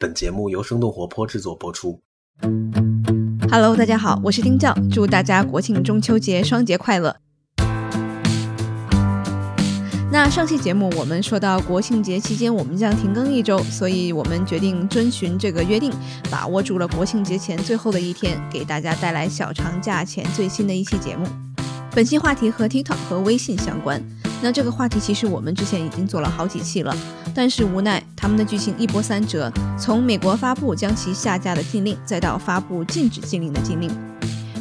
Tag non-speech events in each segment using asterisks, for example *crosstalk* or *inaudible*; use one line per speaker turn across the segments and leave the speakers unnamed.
本节目由生动活泼制作播出。
Hello，大家好，我是丁教，祝大家国庆中秋节双节快乐。那上期节目我们说到国庆节期间我们将停更一周，所以我们决定遵循这个约定，把握住了国庆节前最后的一天，给大家带来小长假前最新的一期节目。本期话题和 TikTok 和微信相关。那这个话题其实我们之前已经做了好几期了，但是无奈他们的剧情一波三折，从美国发布将其下架的禁令，再到发布禁止禁令的禁令，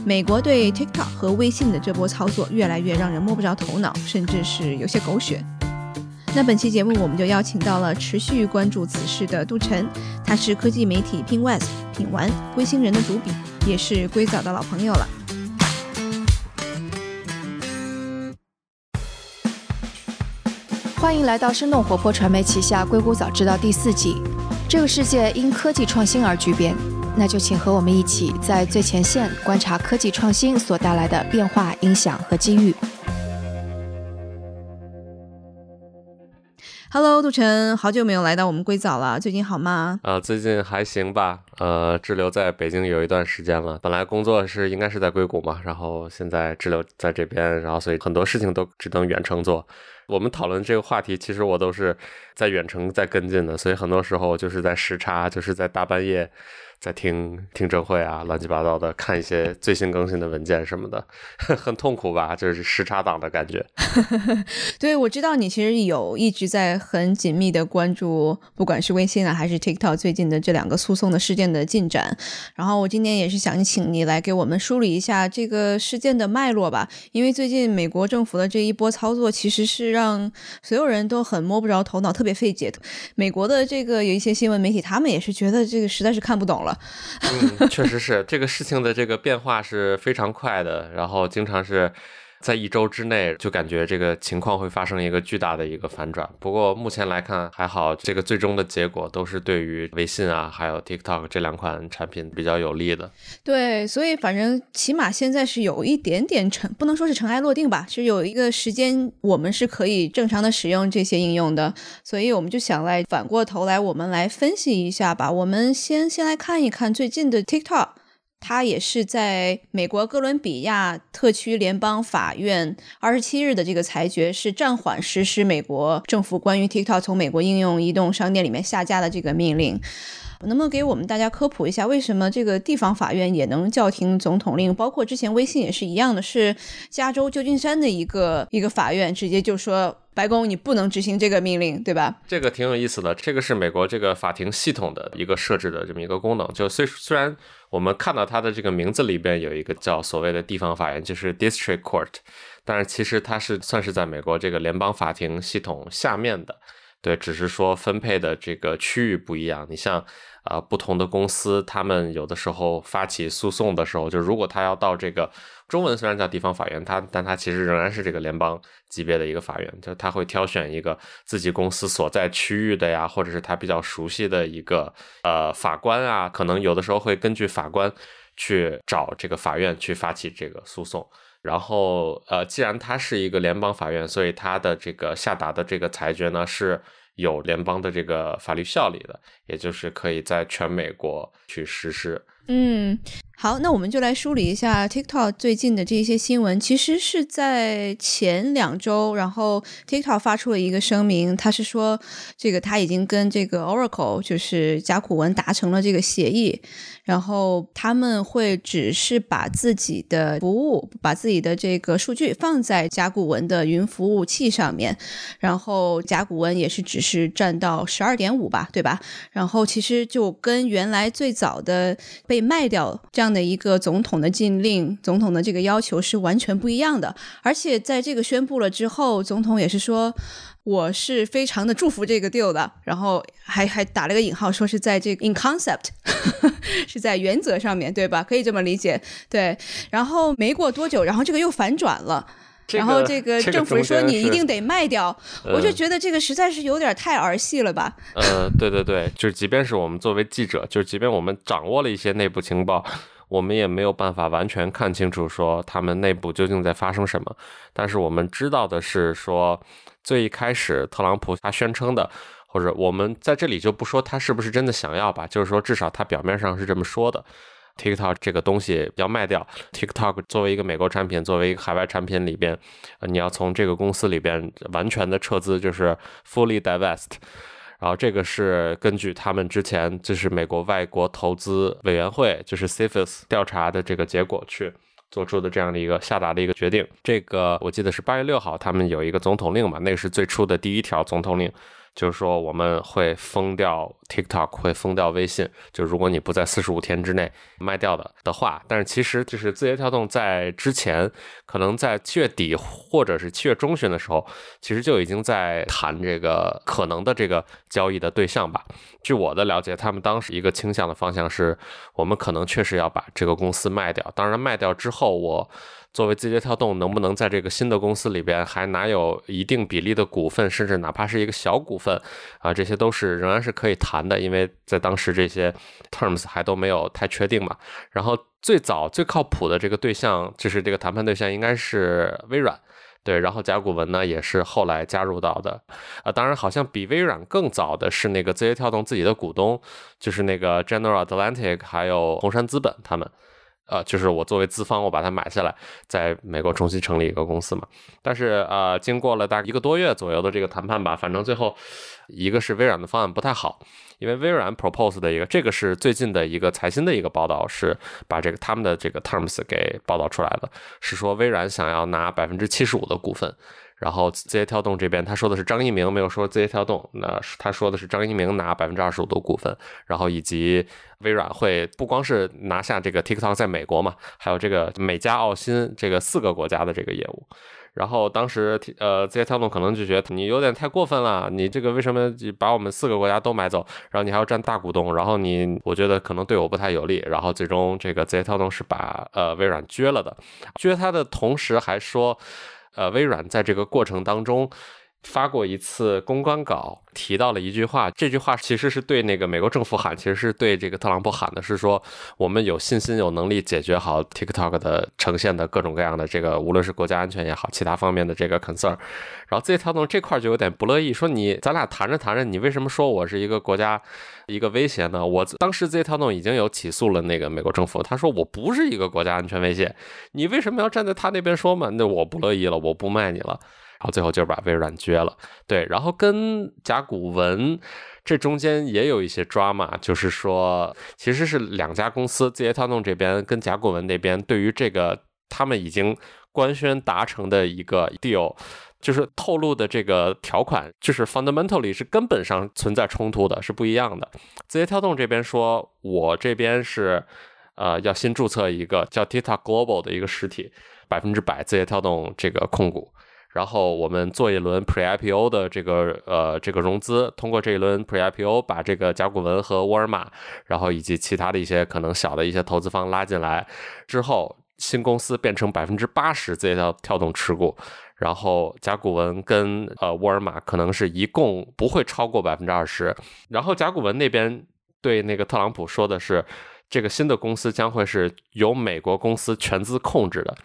美国对 TikTok 和微信的这波操作越来越让人摸不着头脑，甚至是有些狗血。那本期节目我们就邀请到了持续关注此事的杜晨，他是科技媒体 Pinwest 品玩龟星人的主笔，也是硅藻的老朋友了。
欢迎来到生动活泼传媒旗下《硅谷早知道》第四季。这个世界因科技创新而巨变，那就请和我们一起在最前线观察科技创新所带来的变化、影响和机遇。
Hello，杜晨，好久没有来到我们硅藻了，最近好吗？
啊，最近还行吧。呃，滞留在北京有一段时间了，本来工作是应该是在硅谷嘛，然后现在滞留在这边，然后所以很多事情都只能远程做。我们讨论这个话题，其实我都是在远程在跟进的，所以很多时候就是在时差，就是在大半夜。在听听证会啊，乱七八糟的，看一些最新更新的文件什么的，*laughs* 很痛苦吧？就是时差党的感觉。*laughs*
对，我知道你其实有一直在很紧密的关注，不管是微信啊还是 TikTok 最近的这两个诉讼的事件的进展。然后我今天也是想请你来给我们梳理一下这个事件的脉络吧，因为最近美国政府的这一波操作其实是让所有人都很摸不着头脑，特别费解。美国的这个有一些新闻媒体，他们也是觉得这个实在是看不懂了。
嗯，确实是这个事情的这个变化是非常快的，然后经常是。在一周之内，就感觉这个情况会发生一个巨大的一个反转。不过目前来看还好，这个最终的结果都是对于微信啊，还有 TikTok 这两款产品比较有利的。
对，所以反正起码现在是有一点点尘，不能说是尘埃落定吧，是有一个时间我们是可以正常的使用这些应用的。所以我们就想来反过头来，我们来分析一下吧。我们先先来看一看最近的 TikTok。他也是在美国哥伦比亚特区联邦法院二十七日的这个裁决是暂缓实施美国政府关于 TikTok 从美国应用移动商店里面下架的这个命令。能不能给我们大家科普一下，为什么这个地方法院也能叫停总统令？包括之前微信也是一样的，是加州旧金山的一个一个法院直接就说。白宫，你不能执行这个命令，对吧？
这个挺有意思的，这个是美国这个法庭系统的一个设置的这么一个功能。就虽虽然我们看到它的这个名字里边有一个叫所谓的地方法院，就是 District Court，但是其实它是算是在美国这个联邦法庭系统下面的。对，只是说分配的这个区域不一样。你像。啊，不同的公司，他们有的时候发起诉讼的时候，就如果他要到这个中文虽然叫地方法院，它但它其实仍然是这个联邦级别的一个法院，就他会挑选一个自己公司所在区域的呀，或者是他比较熟悉的一个呃法官啊，可能有的时候会根据法官去找这个法院去发起这个诉讼。然后呃，既然它是一个联邦法院，所以它的这个下达的这个裁决呢是。有联邦的这个法律效力的，也就是可以在全美国去实施。
嗯，好，那我们就来梳理一下 TikTok 最近的这些新闻。其实是在前两周，然后 TikTok 发出了一个声明，他是说这个他已经跟这个 Oracle 就是甲骨文达成了这个协议。然后他们会只是把自己的服务、把自己的这个数据放在甲骨文的云服务器上面，然后甲骨文也是只是占到十二点五吧，对吧？然后其实就跟原来最早的被被卖掉这样的一个总统的禁令、总统的这个要求是完全不一样的。而且在这个宣布了之后，总统也是说。我是非常的祝福这个 deal 的，然后还还打了个引号，说是在这个 in concept，*laughs* 是在原则上面对吧？可以这么理解，对。然后没过多久，然后这个又反转了，然后这个 *laughs* 政府说你一定得卖掉，我就觉得这个实在是有点太儿戏了吧？
呃，对对对，就是即便是我们作为记者，就是即便我们掌握了一些内部情报，我们也没有办法完全看清楚说他们内部究竟在发生什么。但是我们知道的是说。最一开始，特朗普他宣称的或者我们在这里就不说他是不是真的想要吧，就是说至少他表面上是这么说的。TikTok 这个东西要卖掉，TikTok 作为一个美国产品，作为一个海外产品里边，你要从这个公司里边完全的撤资，就是 fully divest。然后这个是根据他们之前就是美国外国投资委员会，就是 CFIUS 调查的这个结果去做出的这样的一个下达的一个决定。这个我记得是八月六号，他们有一个总统令嘛，那个是最初的第一条总统令。就是说我们会封掉 TikTok，会封掉微信。就如果你不在四十五天之内卖掉的的话，但是其实就是字节跳动在之前，可能在七月底或者是七月中旬的时候，其实就已经在谈这个可能的这个交易的对象吧。据我的了解，他们当时一个倾向的方向是，我们可能确实要把这个公司卖掉。当然，卖掉之后我。作为字节跳动，能不能在这个新的公司里边还拿有一定比例的股份，甚至哪怕是一个小股份啊，这些都是仍然是可以谈的，因为在当时这些 terms 还都没有太确定嘛。然后最早最靠谱的这个对象，就是这个谈判对象应该是微软，对。然后甲骨文呢也是后来加入到的，啊，当然好像比微软更早的是那个字节跳动自己的股东，就是那个 General Atlantic 还有红杉资本他们。呃，就是我作为资方，我把它买下来，在美国重新成立一个公司嘛。但是呃，经过了大概一个多月左右的这个谈判吧，反正最后一个是微软的方案不太好，因为微软 propose 的一个，这个是最近的一个财新的一个报道，是把这个他们的这个 terms 给报道出来的，是说微软想要拿百分之七十五的股份。然后字节跳动这边，他说的是张一鸣，没有说字节跳动。那他说的是张一鸣拿百分之二十五的股份，然后以及微软会不光是拿下这个 TikTok 在美国嘛，还有这个美加澳新这个四个国家的这个业务。然后当时呃字节跳动可能就觉得你有点太过分了，你这个为什么把我们四个国家都买走？然后你还要占大股东，然后你我觉得可能对我不太有利。然后最终这个字节跳动是把呃微软撅了的，撅它的同时还说。呃，微软在这个过程当中发过一次公关稿，提到了一句话。这句话其实是对那个美国政府喊，其实是对这个特朗普喊的，是说我们有信心、有能力解决好 TikTok 的呈现的各种各样的这个，无论是国家安全也好，其他方面的这个 concern。然后字节跳动这块就有点不乐意，说你咱俩谈着谈着，你为什么说我是一个国家一个威胁呢？我当时字节跳动已经有起诉了那个美国政府，他说我不是一个国家安全威胁，你为什么要站在他那边说嘛？那我不乐意了，我不卖你了。然后最后就是把微软撅了。对，然后跟甲骨文这中间也有一些 drama，就是说其实是两家公司，字节跳动这边跟甲骨文那边对于这个他们已经官宣达成的一个 deal。就是透露的这个条款，就是 fundamentally 是根本上存在冲突的，是不一样的。字节跳动这边说，我这边是，呃，要新注册一个叫 TikTok Global 的一个实体，百分之百字节跳动这个控股，然后我们做一轮 Pre IPO 的这个呃这个融资，通过这一轮 Pre IPO 把这个甲骨文和沃尔玛，然后以及其他的一些可能小的一些投资方拉进来之后，新公司变成百分之八十字节跳跳动持股。然后甲骨文跟呃沃尔玛可能是一共不会超过百分之二十。然后甲骨文那边对那个特朗普说的是，这个新的公司将会是由美国公司全资控制的，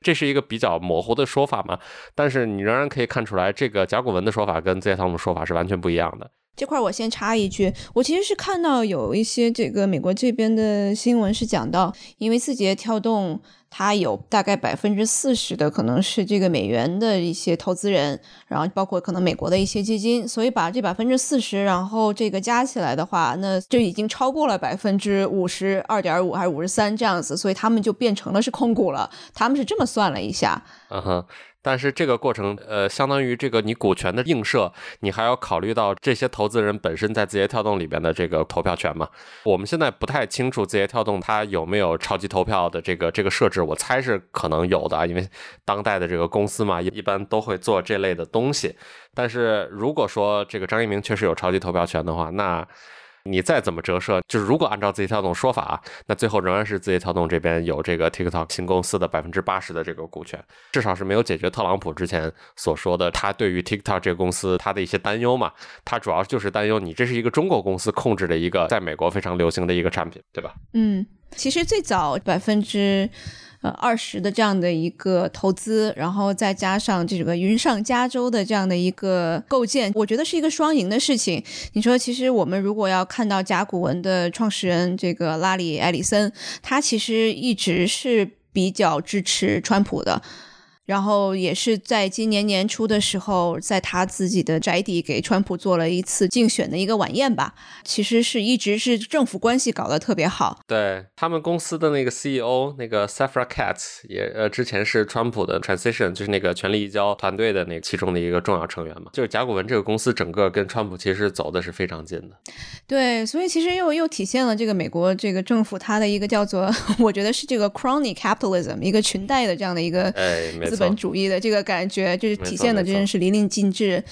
这是一个比较模糊的说法嘛？但是你仍然可以看出来，这个甲骨文的说法跟字节跳动的说法是完全不一样的。
这块我先插一句，我其实是看到有一些这个美国这边的新闻是讲到，因为字节跳动它有大概百分之四十的可能是这个美元的一些投资人，然后包括可能美国的一些基金，所以把这百分之四十，然后这个加起来的话，那就已经超过了百分之五十二点五还是五十三这样子，所以他们就变成了是控股了，他们是这么算了一下。
嗯哼。但是这个过程，呃，相当于这个你股权的映射，你还要考虑到这些投资人本身在字节跳动里边的这个投票权嘛？我们现在不太清楚字节跳动它有没有超级投票的这个这个设置，我猜是可能有的，因为当代的这个公司嘛，一般都会做这类的东西。但是如果说这个张一鸣确实有超级投票权的话，那。你再怎么折射，就是如果按照字节跳动说法，那最后仍然是字节跳动这边有这个 TikTok 新公司的百分之八十的这个股权，至少是没有解决特朗普之前所说的他对于 TikTok 这个公司他的一些担忧嘛。他主要就是担忧你这是一个中国公司控制的一个在美国非常流行的一个产品，对吧？
嗯，其实最早百分之。呃二十的这样的一个投资，然后再加上这个云上加州的这样的一个构建，我觉得是一个双赢的事情。你说，其实我们如果要看到甲骨文的创始人这个拉里·埃里森，他其实一直是比较支持川普的。然后也是在今年年初的时候，在他自己的宅邸给川普做了一次竞选的一个晚宴吧。其实是一直是政府关系搞得特别好。
对他们公司的那个 CEO 那个 Safra Katz 也呃之前是川普的 Transition 就是那个权力移交团队的那其中的一个重要成员嘛。就是甲骨文这个公司整个跟川普其实走的是非常近的。
对，所以其实又又体现了这个美国这个政府它的一个叫做 *laughs* 我觉得是这个 crony capitalism 一个裙带的这样的一个
哎没错。
资本主义的这个感觉，就是体现的真的是淋漓尽致。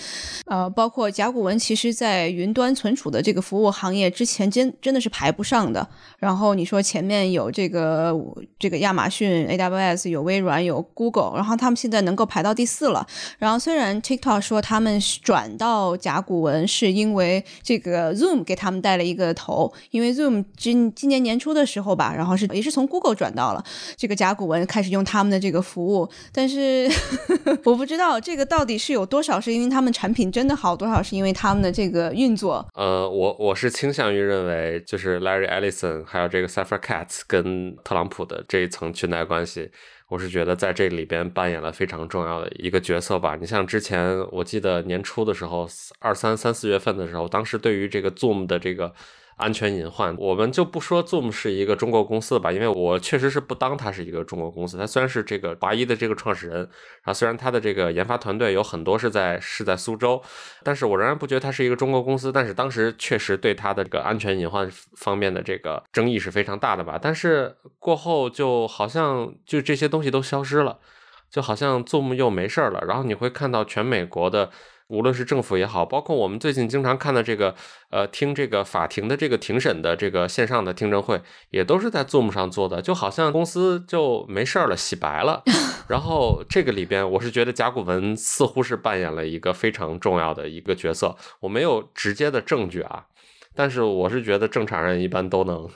呃，包括甲骨文，其实在云端存储的这个服务行业之前真真的是排不上的。然后你说前面有这个这个亚马逊 AWS，有微软，有 Google，然后他们现在能够排到第四了。然后虽然 TikTok 说他们转到甲骨文是因为这个 Zoom 给他们带了一个头，因为 Zoom 今今年年初的时候吧，然后是也是从 Google 转到了这个甲骨文，开始用他们的这个服务，但是。是 *laughs* 我不知道这个到底是有多少是因为他们产品真的好，多少是因为他们的这个运作。
呃，我我是倾向于认为，就是 Larry Ellison 还有这个 Safra Catz 跟特朗普的这一层裙带关系，我是觉得在这里边扮演了非常重要的一个角色吧。你像之前我记得年初的时候，二三三四月份的时候，当时对于这个 Zoom 的这个。安全隐患，我们就不说 Zoom 是一个中国公司吧，因为我确实是不当它是一个中国公司。它虽然是这个华谊的这个创始人，然后虽然它的这个研发团队有很多是在是在苏州，但是我仍然不觉得它是一个中国公司。但是当时确实对它的这个安全隐患方面的这个争议是非常大的吧。但是过后就好像就这些东西都消失了，就好像 Zoom 又没事儿了。然后你会看到全美国的。无论是政府也好，包括我们最近经常看的这个，呃，听这个法庭的这个庭审的这个线上的听证会，也都是在 Zoom 上做的，就好像公司就没事儿了，洗白了。*laughs* 然后这个里边，我是觉得甲骨文似乎是扮演了一个非常重要的一个角色。我没有直接的证据啊，但是我是觉得正常人一般都能。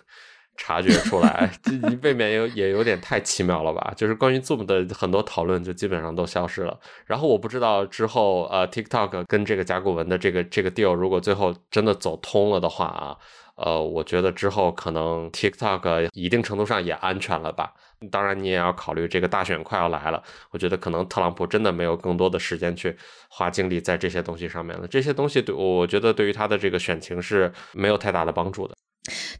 察觉出来，这未免有也有点太奇妙了吧？就是关于 Zoom 的很多讨论就基本上都消失了。然后我不知道之后呃，TikTok 跟这个甲骨文的这个这个 deal 如果最后真的走通了的话啊，呃，我觉得之后可能 TikTok 一定程度上也安全了吧。当然你也要考虑这个大选快要来了，我觉得可能特朗普真的没有更多的时间去花精力在这些东西上面了。这些东西对我觉得对于他的这个选情是没有太大的帮助的。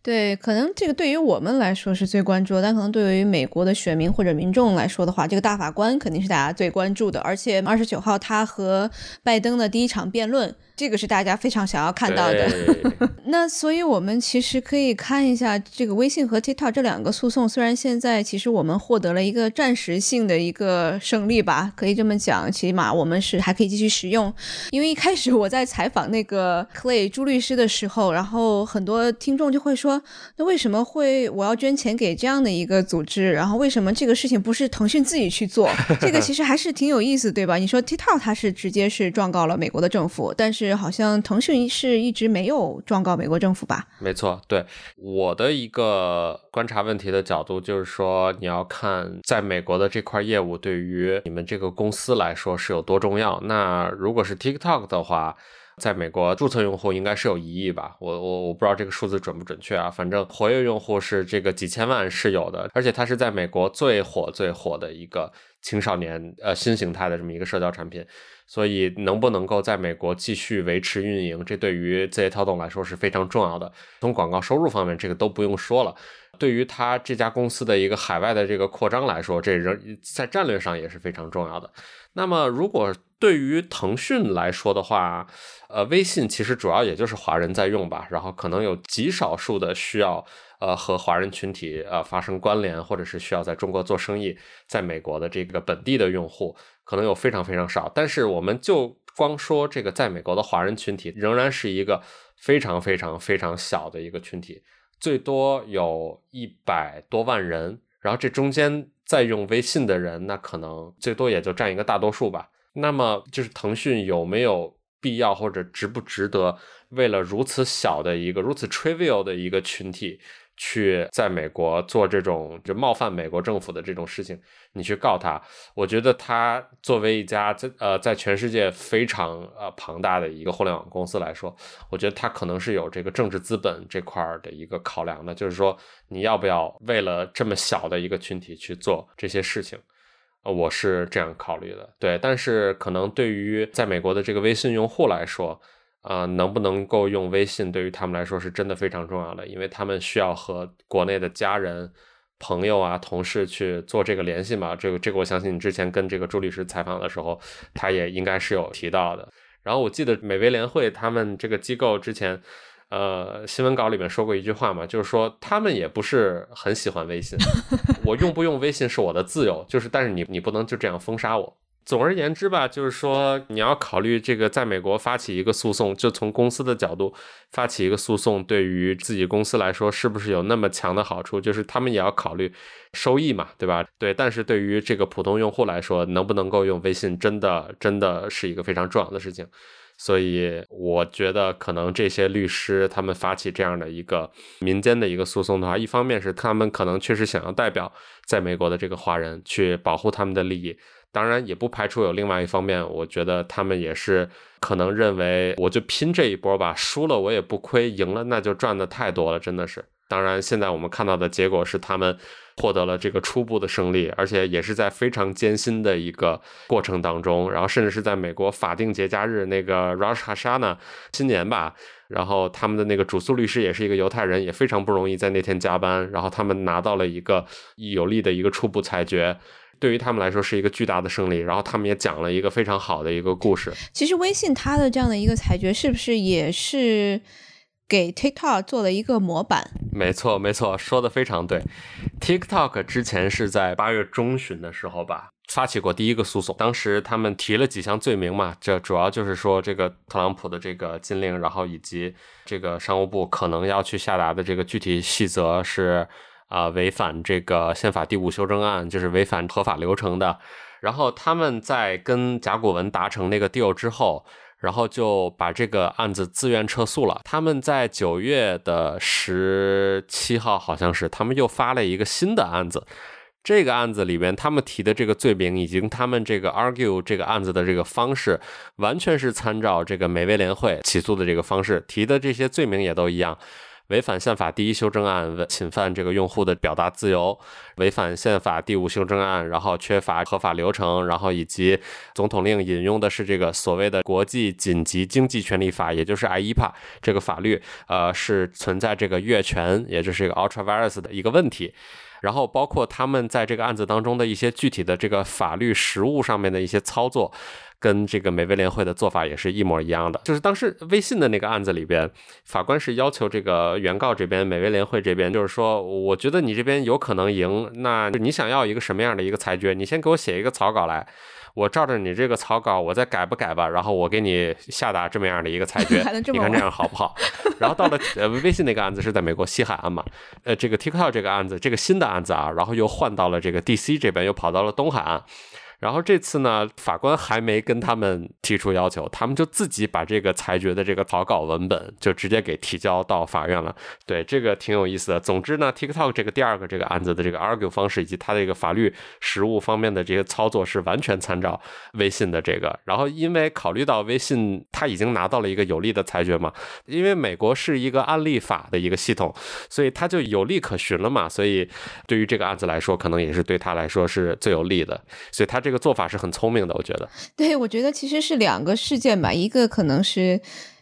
对，可能这个对于我们来说是最关注，但可能对于美国的选民或者民众来说的话，这个大法官肯定是大家最关注的。而且二十九号他和拜登的第一场辩论。这个是大家非常想要看到的。*laughs* 那所以，我们其实可以看一下这个微信和 TikTok 这两个诉讼。虽然现在其实我们获得了一个暂时性的一个胜利吧，可以这么讲，起码我们是还可以继续使用。因为一开始我在采访那个 Clay 朱律师的时候，然后很多听众就会说：“那为什么会我要捐钱给这样的一个组织？然后为什么这个事情不是腾讯自己去做？这个其实还是挺有意思，对吧？你说 TikTok 它是直接是状告了美国的政府，但是。好像腾讯是一直没有状告美国政府吧？
没错，对我的一个观察问题的角度就是说，你要看在美国的这块业务对于你们这个公司来说是有多重要。那如果是 TikTok 的话，在美国注册用户应该是有一亿吧？我我我不知道这个数字准不准确啊。反正活跃用户是这个几千万是有的，而且它是在美国最火最火的一个青少年呃新形态的这么一个社交产品。所以能不能够在美国继续维持运营，这对于字节跳动来说是非常重要的。从广告收入方面，这个都不用说了。对于他这家公司的一个海外的这个扩张来说，这仍在战略上也是非常重要的。那么，如果对于腾讯来说的话，呃，微信其实主要也就是华人在用吧，然后可能有极少数的需要呃和华人群体呃发生关联，或者是需要在中国做生意，在美国的这个本地的用户。可能有非常非常少，但是我们就光说这个在美国的华人群体，仍然是一个非常非常非常小的一个群体，最多有一百多万人。然后这中间在用微信的人，那可能最多也就占一个大多数吧。那么就是腾讯有没有必要或者值不值得，为了如此小的一个如此 trivial 的一个群体？去在美国做这种就冒犯美国政府的这种事情，你去告他，我觉得他作为一家在呃在全世界非常呃庞大的一个互联网公司来说，我觉得他可能是有这个政治资本这块儿的一个考量的，就是说你要不要为了这么小的一个群体去做这些事情，呃，我是这样考虑的。对，但是可能对于在美国的这个微信用户来说。啊，能不能够用微信，对于他们来说是真的非常重要的，因为他们需要和国内的家人、朋友啊、同事去做这个联系嘛。这个，这个，我相信你之前跟这个朱律师采访的时候，他也应该是有提到的。然后我记得美威联会他们这个机构之前，呃，新闻稿里面说过一句话嘛，就是说他们也不是很喜欢微信，*laughs* 我用不用微信是我的自由，就是但是你你不能就这样封杀我。总而言之吧，就是说你要考虑这个，在美国发起一个诉讼，就从公司的角度发起一个诉讼，对于自己公司来说是不是有那么强的好处？就是他们也要考虑收益嘛，对吧？对，但是对于这个普通用户来说，能不能够用微信，真的真的是一个非常重要的事情。所以我觉得，可能这些律师他们发起这样的一个民间的一个诉讼的话，一方面是他们可能确实想要代表在美国的这个华人去保护他们的利益。当然也不排除有另外一方面，我觉得他们也是可能认为，我就拼这一波吧，输了我也不亏，赢了那就赚的太多了，真的是。当然，现在我们看到的结果是他们获得了这个初步的胜利，而且也是在非常艰辛的一个过程当中，然后甚至是在美国法定节假日那个 Rosh Hashanah 新年吧，然后他们的那个主诉律师也是一个犹太人，也非常不容易在那天加班，然后他们拿到了一个有利的一个初步裁决。对于他们来说是一个巨大的胜利，然后他们也讲了一个非常好的一个故事。
其实微信它的这样的一个裁决，是不是也是给 TikTok 做了一个模板？
没错，没错，说的非常对。TikTok 之前是在八月中旬的时候吧，发起过第一个诉讼，当时他们提了几项罪名嘛，这主要就是说这个特朗普的这个禁令，然后以及这个商务部可能要去下达的这个具体细则是。啊，违反这个宪法第五修正案，就是违反合法流程的。然后他们在跟甲骨文达成那个 deal 之后，然后就把这个案子自愿撤诉了。他们在九月的十七号，好像是他们又发了一个新的案子。这个案子里边，他们提的这个罪名，以及他们这个 argue 这个案子的这个方式，完全是参照这个美卫联会起诉的这个方式提的，这些罪名也都一样。违反宪法第一修正案，侵犯这个用户的表达自由；违反宪法第五修正案，然后缺乏合法流程，然后以及总统令引用的是这个所谓的国际紧急经济权利法，也就是 IEPA 这个法律，呃，是存在这个越权，也就是一个 ultra virus 的一个问题。然后包括他们在这个案子当中的一些具体的这个法律实务上面的一些操作。跟这个美威联会的做法也是一模一样的，就是当时微信的那个案子里边，法官是要求这个原告这边美威联会这边，就是说，我觉得你这边有可能赢，那你想要一个什么样的一个裁决？你先给我写一个草稿来，我照着你这个草稿，我再改不改吧，然后我给你下达这么样的一个裁决，*laughs* 你看这样好不好？然后到了呃微信那个案子是在美国西海岸嘛，呃这个 TikTok 这个案子，这个新的案子啊，然后又换到了这个 DC 这边，又跑到了东海岸。然后这次呢，法官还没跟他们提出要求，他们就自己把这个裁决的这个草稿文本就直接给提交到法院了。对，这个挺有意思的。总之呢，TikTok 这个第二个这个案子的这个 argue 方式以及它的一个法律实务方面的这些操作是完全参照微信的这个。然后因为考虑到微信他已经拿到了一个有利的裁决嘛，因为美国是一个案例法的一个系统，所以它就有利可循了嘛。所以对于这个案子来说，可能也是对他来说是最有利的。所以他这。这个做法是很聪明的，我觉得。
对，我觉得其实是两个事件吧，一个可能是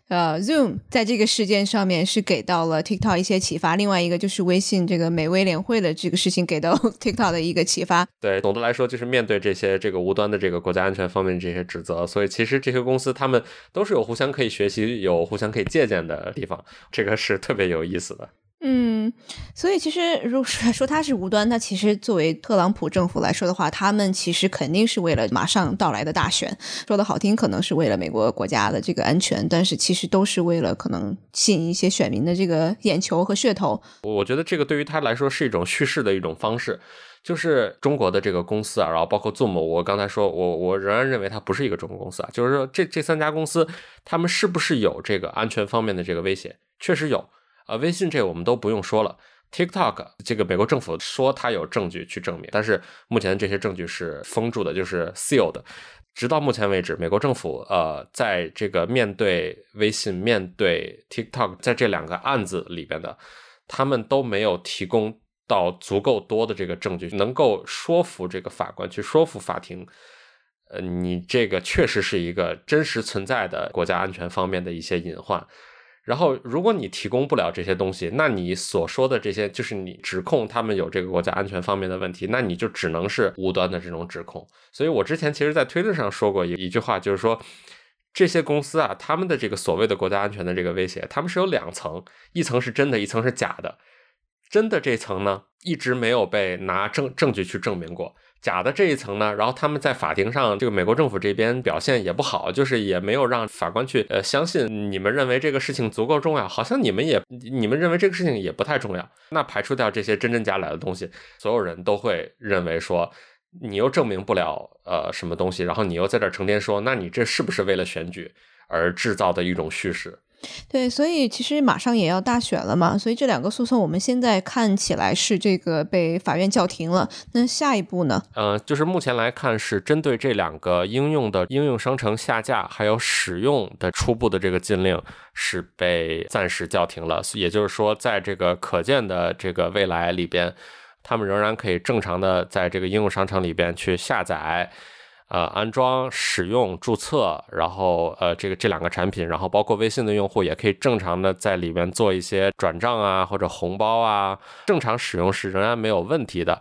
呃，Zoom 在这个事件上面是给到了 TikTok 一些启发，另外一个就是微信这个美微联会的这个事情给到 TikTok 的一个启发。
对，总的来说就是面对这些这个无端的这个国家安全方面这些指责，所以其实这些公司他们都是有互相可以学习、有互相可以借鉴的地方，这个是特别有意思的。
嗯，所以其实如果说他是无端，那其实作为特朗普政府来说的话，他们其实肯定是为了马上到来的大选，说的好听可能是为了美国国家的这个安全，但是其实都是为了可能吸引一些选民的这个眼球和噱头。
我觉得这个对于他来说是一种叙事的一种方式，就是中国的这个公司啊，然后包括 Zoom，我刚才说我我仍然认为它不是一个中国公司啊，就是说这这三家公司他们是不是有这个安全方面的这个威胁？确实有。啊，微信这个我们都不用说了，TikTok 这个美国政府说他有证据去证明，但是目前这些证据是封住的，就是 sealed。直到目前为止，美国政府呃，在这个面对微信、面对 TikTok 在这两个案子里边的，他们都没有提供到足够多的这个证据，能够说服这个法官去说服法庭，呃，你这个确实是一个真实存在的国家安全方面的一些隐患。然后，如果你提供不了这些东西，那你所说的这些就是你指控他们有这个国家安全方面的问题，那你就只能是无端的这种指控。所以我之前其实，在推特上说过一一句话，就是说这些公司啊，他们的这个所谓的国家安全的这个威胁，他们是有两层，一层是真的，一层是假的。真的这层呢，一直没有被拿证证据去证明过。假的这一层呢，然后他们在法庭上，这个美国政府这边表现也不好，就是也没有让法官去呃相信你们认为这个事情足够重要，好像你们也你们认为这个事情也不太重要。那排除掉这些真真假假的东西，所有人都会认为说你又证明不了呃什么东西，然后你又在这儿成天说，那你这是不是为了选举而制造的一种叙事？
对，所以其实马上也要大选了嘛，所以这两个诉讼我们现在看起来是这个被法院叫停了。那下一步呢？
呃，就是目前来看是针对这两个应用的应用商城下架还有使用的初步的这个禁令是被暂时叫停了。也就是说，在这个可见的这个未来里边，他们仍然可以正常的在这个应用商城里边去下载。呃，安装、使用、注册，然后呃，这个这两个产品，然后包括微信的用户也可以正常的在里面做一些转账啊，或者红包啊，正常使用是仍然没有问题的。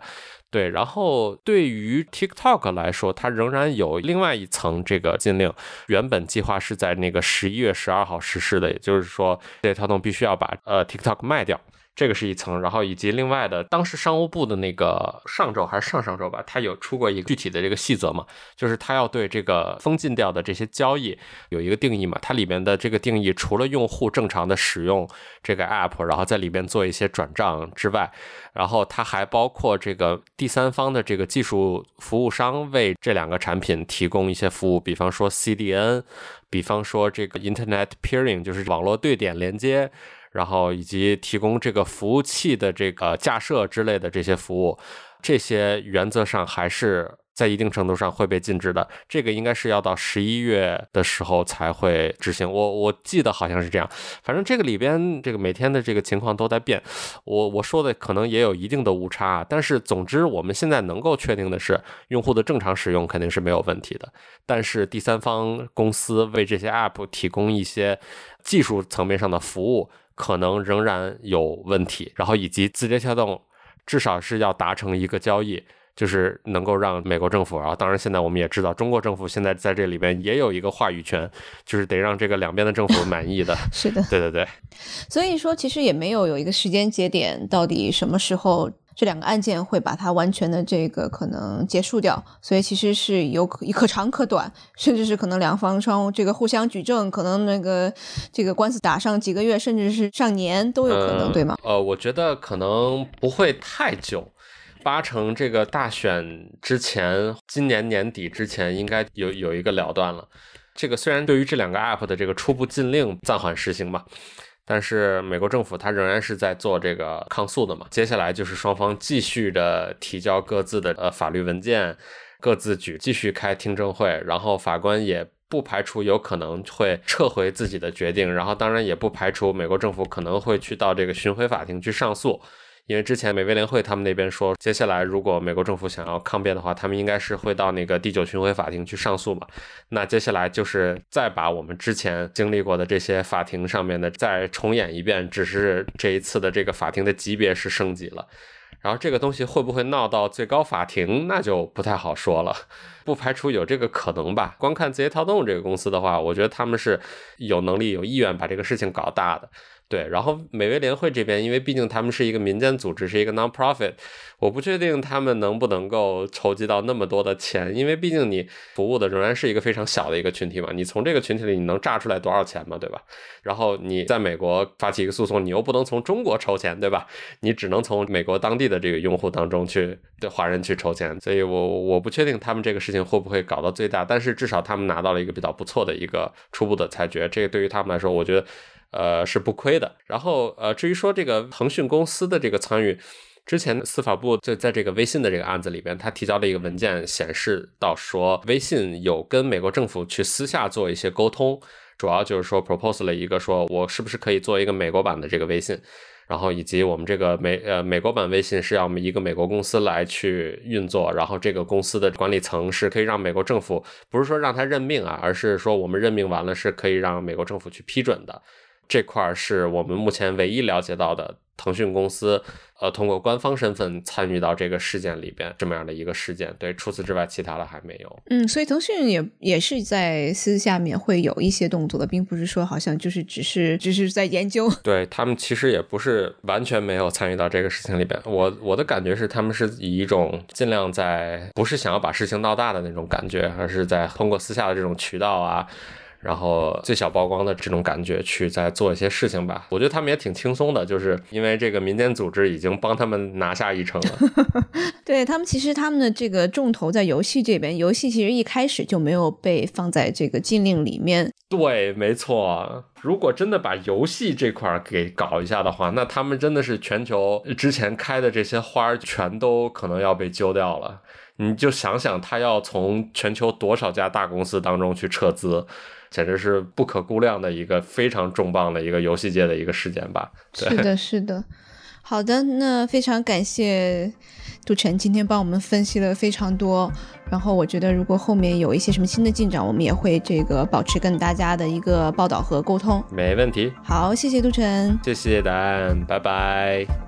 对，然后对于 TikTok 来说，它仍然有另外一层这个禁令，原本计划是在那个十一月十二号实施的，也就是说，这跳动必须要把呃 TikTok 卖掉。这个是一层，然后以及另外的，当时商务部的那个上周还是上上周吧，他有出过一个具体的这个细则嘛，就是他要对这个封禁掉的这些交易有一个定义嘛，它里面的这个定义除了用户正常的使用这个 app，然后在里面做一些转账之外，然后它还包括这个第三方的这个技术服务商为这两个产品提供一些服务，比方说 CDN，比方说这个 Internet Peering，就是网络对点连接。然后以及提供这个服务器的这个架设之类的这些服务，这些原则上还是在一定程度上会被禁止的。这个应该是要到十一月的时候才会执行。我我记得好像是这样。反正这个里边这个每天的这个情况都在变。我我说的可能也有一定的误差，但是总之我们现在能够确定的是，用户的正常使用肯定是没有问题的。但是第三方公司为这些 App 提供一些技术层面上的服务。可能仍然有问题，然后以及字节跳动至少是要达成一个交易，就是能够让美国政府，然后当然现在我们也知道，中国政府现在在这里边也有一个话语权，就是得让这个两边的政府满意的。
是的，
对对对。
所以说，其实也没有有一个时间节点，到底什么时候。这两个案件会把它完全的这个可能结束掉，所以其实是有可可长可短，甚至是可能两方双这个互相举证，可能那个这个官司打上几个月，甚至是上年都有可能，对吗？
呃，我觉得可能不会太久，八成这个大选之前，今年年底之前应该有有一个了断了。这个虽然对于这两个 app 的这个初步禁令暂缓实行吧。但是美国政府它仍然是在做这个抗诉的嘛，接下来就是双方继续的提交各自的呃法律文件，各自举继续开听证会，然后法官也不排除有可能会撤回自己的决定，然后当然也不排除美国政府可能会去到这个巡回法庭去上诉。因为之前美威联会他们那边说，接下来如果美国政府想要抗辩的话，他们应该是会到那个第九巡回法庭去上诉嘛。那接下来就是再把我们之前经历过的这些法庭上面的再重演一遍，只是这一次的这个法庭的级别是升级了。然后这个东西会不会闹到最高法庭，那就不太好说了，不排除有这个可能吧。光看字节跳动这个公司的话，我觉得他们是有能力、有意愿把这个事情搞大的。对，然后美威联会这边，因为毕竟他们是一个民间组织，是一个 non-profit，我不确定他们能不能够筹集到那么多的钱，因为毕竟你服务的仍然是一个非常小的一个群体嘛，你从这个群体里你能榨出来多少钱嘛，对吧？然后你在美国发起一个诉讼，你又不能从中国筹钱，对吧？你只能从美国当地的这个用户当中去对华人去筹钱，所以我我不确定他们这个事情会不会搞到最大，但是至少他们拿到了一个比较不错的一个初步的裁决，这个对于他们来说，我觉得。呃是不亏的。然后呃，至于说这个腾讯公司的这个参与。之前司法部就在这个微信的这个案子里边，他提交了一个文件，显示到说微信有跟美国政府去私下做一些沟通，主要就是说 propose 了一个说我是不是可以做一个美国版的这个微信，然后以及我们这个美呃美国版微信是要我们一个美国公司来去运作，然后这个公司的管理层是可以让美国政府不是说让他任命啊，而是说我们任命完了是可以让美国政府去批准的，这块是我们目前唯一了解到的。腾讯公司，呃，通过官方身份参与到这个事件里边，这么样的一个事件。对，除此之外，其他的还没有。
嗯，所以腾讯也也是在私下面会有一些动作的，并不是说好像就是只是只是在研究。
对他们其实也不是完全没有参与到这个事情里边。我我的感觉是，他们是以一种尽量在不是想要把事情闹大的那种感觉，而是在通过私下的这种渠道啊。然后最小曝光的这种感觉去再做一些事情吧，我觉得他们也挺轻松的，就是因为这个民间组织已经帮他们拿下一城了。*laughs*
对他们，其实他们的这个重头在游戏这边，游戏其实一开始就没有被放在这个禁令里面。
对，没错。如果真的把游戏这块给搞一下的话，那他们真的是全球之前开的这些花全都可能要被揪掉了。你就想想，他要从全球多少家大公司当中去撤资。简直是不可估量的一个非常重磅的一个游戏界的一个事件吧？
是的，是的。好的，那非常感谢杜晨今天帮我们分析了非常多。然后我觉得，如果后面有一些什么新的进展，我们也会这个保持跟大家的一个报道和沟通。
没问题。
好，谢谢杜晨，
谢谢答案，拜拜。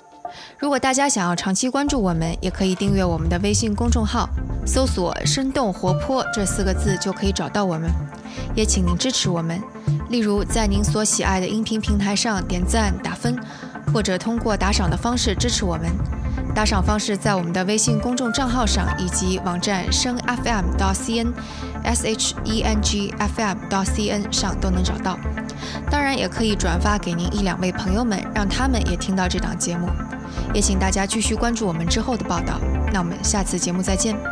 如果大家想要长期关注我们，也可以订阅我们的微信公众号，搜索“生动活泼”这四个字就可以找到我们。也请您支持我们，例如在您所喜爱的音频平台上点赞打分，或者通过打赏的方式支持我们。打赏方式在我们的微信公众账号上以及网站声 FM 到 CN S H E N G F M 到 C N 上都能找到。当然，也可以转发给您一两位朋友们，让他们也听到这档节目。也请大家继续关注我们之后的报道。那我们下次节目再见。